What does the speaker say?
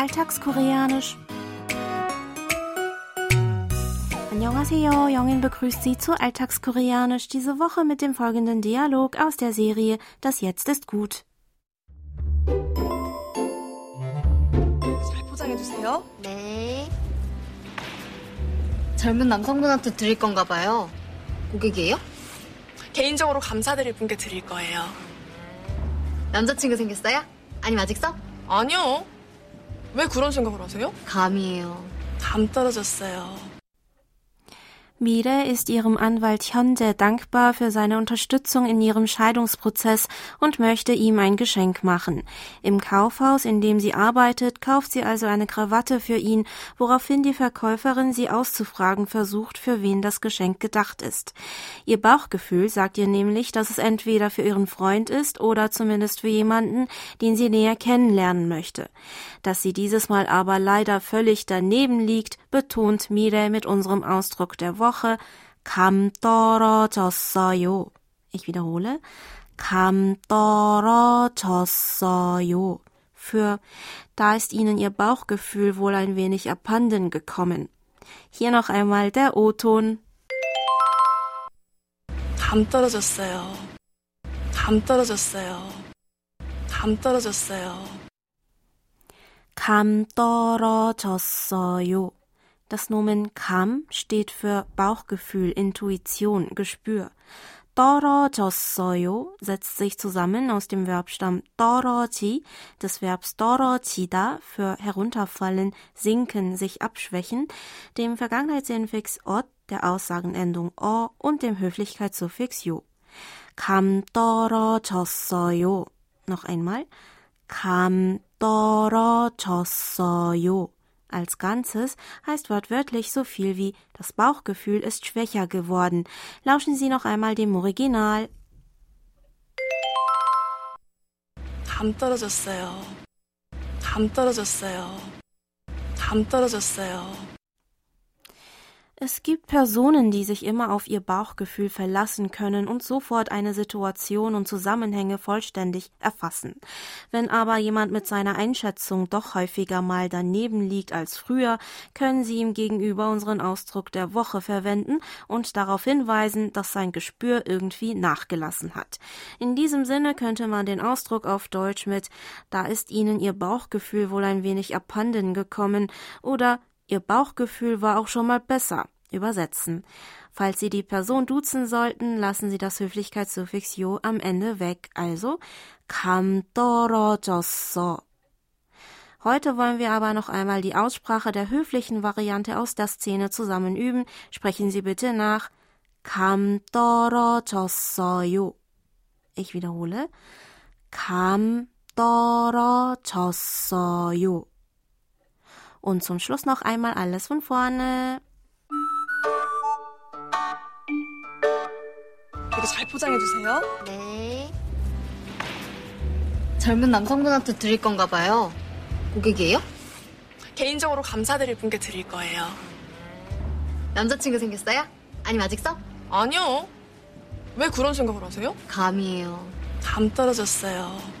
Alltagskoreanisch. Annyeonghaseyo, Jongin begrüßt Sie zu Alltagskoreanisch diese Woche mit dem folgenden Dialog aus der Serie Das Jetzt ist gut. 잘 포장해주세요. 네. 젊은 남성분한테 드릴 건가 봐요. 고객이에요? 개인적으로 감사드릴 분께 드릴 거예요. 남자친구 생겼어요? 아니면 아직 써? 아니요. 왜 그런 생각을 하세요? 감이에요. 감 떨어졌어요. Mire ist ihrem Anwalt Hyunde dankbar für seine Unterstützung in ihrem Scheidungsprozess und möchte ihm ein Geschenk machen. Im Kaufhaus, in dem sie arbeitet, kauft sie also eine Krawatte für ihn, woraufhin die Verkäuferin sie auszufragen versucht, für wen das Geschenk gedacht ist. Ihr Bauchgefühl sagt ihr nämlich, dass es entweder für ihren Freund ist oder zumindest für jemanden, den sie näher kennenlernen möchte. Dass sie dieses Mal aber leider völlig daneben liegt, betont Mire mit unserem Ausdruck der Woche Woche 감 떨어졌어요. Ich wiederhole. 감 떨어졌어요. Für da ist Ihnen Ihr Bauchgefühl wohl ein wenig abhanden gekommen. Hier noch einmal der O-Ton. 감 떨어졌어요. 감 떨어졌어요. 감 떨어졌어요. 감 떨어졌어요. Das Nomen kam steht für Bauchgefühl, Intuition, Gespür. 떨어졌어요 setzt sich zusammen aus dem Verbstamm 떨어지, des Verbs 떨어지다 für herunterfallen, sinken, sich abschwächen, dem Vergangenheitsinfix ot, der Aussagenendung o und dem Höflichkeitssuffix 요. 감 떨어졌어요. Noch einmal. 감 떨어졌어요 als Ganzes heißt wortwörtlich so viel wie das Bauchgefühl ist schwächer geworden. Lauschen Sie noch einmal dem Original. 감 떨어졌어요. 감 떨어졌어요. 감 떨어졌어요. Es gibt Personen, die sich immer auf ihr Bauchgefühl verlassen können und sofort eine Situation und Zusammenhänge vollständig erfassen. Wenn aber jemand mit seiner Einschätzung doch häufiger mal daneben liegt als früher, können Sie ihm gegenüber unseren Ausdruck der Woche verwenden und darauf hinweisen, dass sein Gespür irgendwie nachgelassen hat. In diesem Sinne könnte man den Ausdruck auf Deutsch mit da ist Ihnen Ihr Bauchgefühl wohl ein wenig abhanden gekommen oder Ihr Bauchgefühl war auch schon mal besser. Übersetzen. Falls Sie die Person duzen sollten, lassen Sie das Höflichkeitssuffix yo am Ende weg. Also 감 떨어졌어. Heute wollen wir aber noch einmal die Aussprache der höflichen Variante aus der Szene zusammen üben. Sprechen Sie bitte nach 감 떨어졌어요. Ich wiederhole. 감 떨어졌어요. Und zum Schluss noch einmal alles von vorne. 이거 잘 포장해 주세요. 네. 젊은 남성분한테 드릴 건가 봐요. 고객이에요? 개인적으로 감사드릴 분께 드릴 거예요. 남자친구 생겼어요? 아니면 아직 써? 아니요. 왜 그런 생각을 하세요? 감이에요. 감 떨어졌어요.